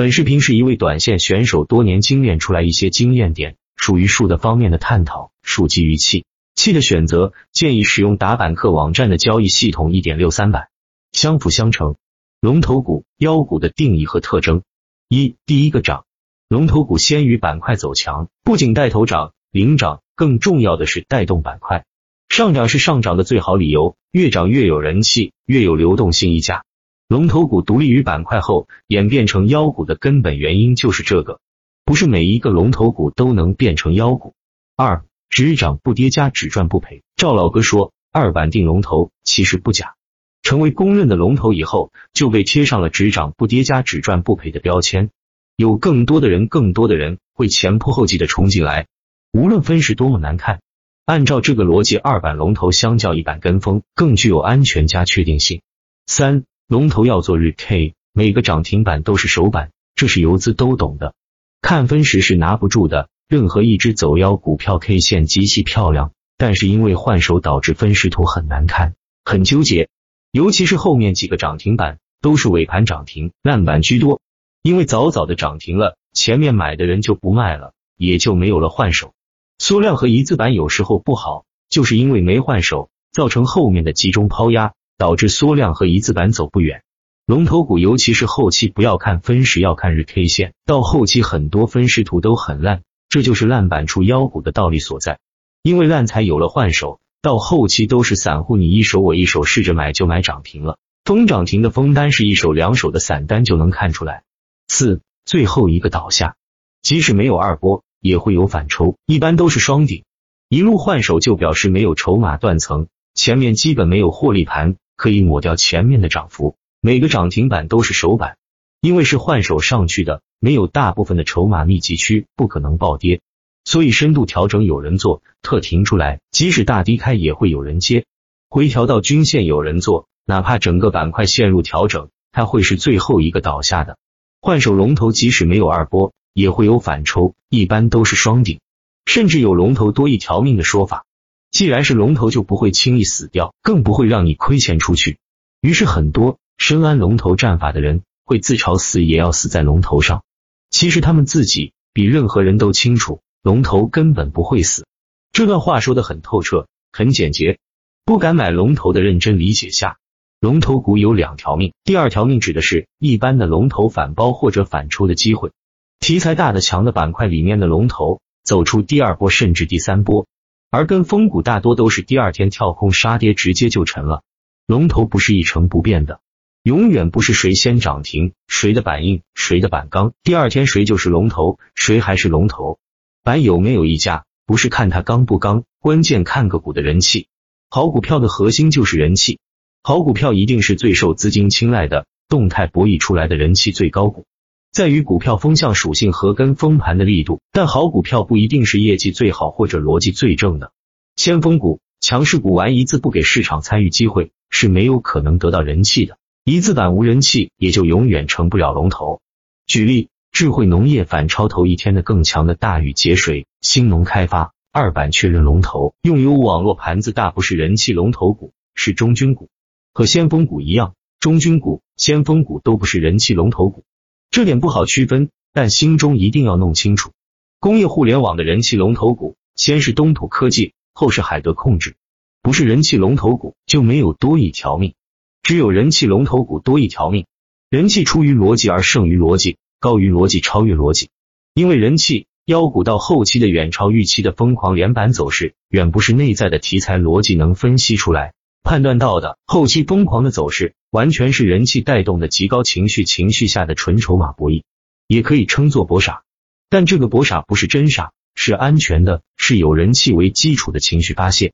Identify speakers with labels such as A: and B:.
A: 本视频是一位短线选手多年精炼出来一些经验点，属于术的方面的探讨。术基于气，气的选择建议使用打板客网站的交易系统一点六三版，相辅相成。龙头股、妖股的定义和特征：一、第一个涨，龙头股先于板块走强，不仅带头涨、领涨，更重要的是带动板块上涨是上涨的最好理由，越涨越有人气，越有流动性溢价。龙头股独立于板块后演变成妖股的根本原因就是这个，不是每一个龙头股都能变成妖股。二只涨不跌加只赚不赔。赵老哥说二板定龙头其实不假，成为公认的龙头以后就被贴上了只涨不跌加只赚不赔的标签，有更多的人更多的人会前仆后继的冲进来，无论分时多么难看，按照这个逻辑，二板龙头相较一板跟风更具有安全加确定性。三龙头要做日 K，每个涨停板都是首板，这是游资都懂的。看分时是拿不住的，任何一只走妖股票 K 线极其漂亮，但是因为换手导致分时图很难看，很纠结。尤其是后面几个涨停板都是尾盘涨停，烂板居多，因为早早的涨停了，前面买的人就不卖了，也就没有了换手。缩量和一字板有时候不好，就是因为没换手，造成后面的集中抛压。导致缩量和一字板走不远，龙头股尤其是后期不要看分时，要看日 K 线。到后期很多分时图都很烂，这就是烂板出妖股的道理所在。因为烂才有了换手，到后期都是散户，你一手我一手试着买就买涨停了，封涨停的封单是一手两手的散单就能看出来。四最后一个倒下，即使没有二波，也会有反抽，一般都是双顶，一路换手就表示没有筹码断层，前面基本没有获利盘。可以抹掉前面的涨幅，每个涨停板都是首板，因为是换手上去的，没有大部分的筹码密集区，不可能暴跌，所以深度调整有人做，特停出来，即使大低开也会有人接，回调到均线有人做，哪怕整个板块陷入调整，它会是最后一个倒下的。换手龙头即使没有二波，也会有反抽，一般都是双顶，甚至有龙头多一条命的说法。既然是龙头，就不会轻易死掉，更不会让你亏钱出去。于是，很多深谙龙头战法的人会自嘲死也要死在龙头上。其实他们自己比任何人都清楚，龙头根本不会死。这段话说的很透彻，很简洁。不敢买龙头的，认真理解下，龙头股有两条命。第二条命指的是一般的龙头反包或者反抽的机会，题材大的强的板块里面的龙头走出第二波甚至第三波。而跟风股大多都是第二天跳空杀跌，直接就沉了。龙头不是一成不变的，永远不是谁先涨停，谁的板硬，谁的板刚，第二天谁就是龙头，谁还是龙头。板有没有溢价，不是看它刚不刚，关键看个股的人气。好股票的核心就是人气，好股票一定是最受资金青睐的，动态博弈出来的人气最高股。在于股票风向属性和跟风盘的力度，但好股票不一定是业绩最好或者逻辑最正的。先锋股、强势股玩一字不给市场参与机会，是没有可能得到人气的。一字板无人气，也就永远成不了龙头。举例，智慧农业反超头一天的更强的大禹节水、兴农开发，二板确认龙头，用友网络盘子大不是人气龙头股，是中军股。和先锋股一样，中军股、先锋股都不是人气龙头股。这点不好区分，但心中一定要弄清楚。工业互联网的人气龙头股，先是东土科技，后是海德控制，不是人气龙头股就没有多一条命。只有人气龙头股多一条命，人气出于逻辑而胜于逻辑，高于逻辑超越逻辑。因为人气妖股到后期的远超预期的疯狂连板走势，远不是内在的题材逻辑能分析出来。判断到的后期疯狂的走势，完全是人气带动的极高情绪情绪下的纯筹码博弈，也可以称作博傻。但这个博傻不是真傻，是安全的，是有人气为基础的情绪发泄。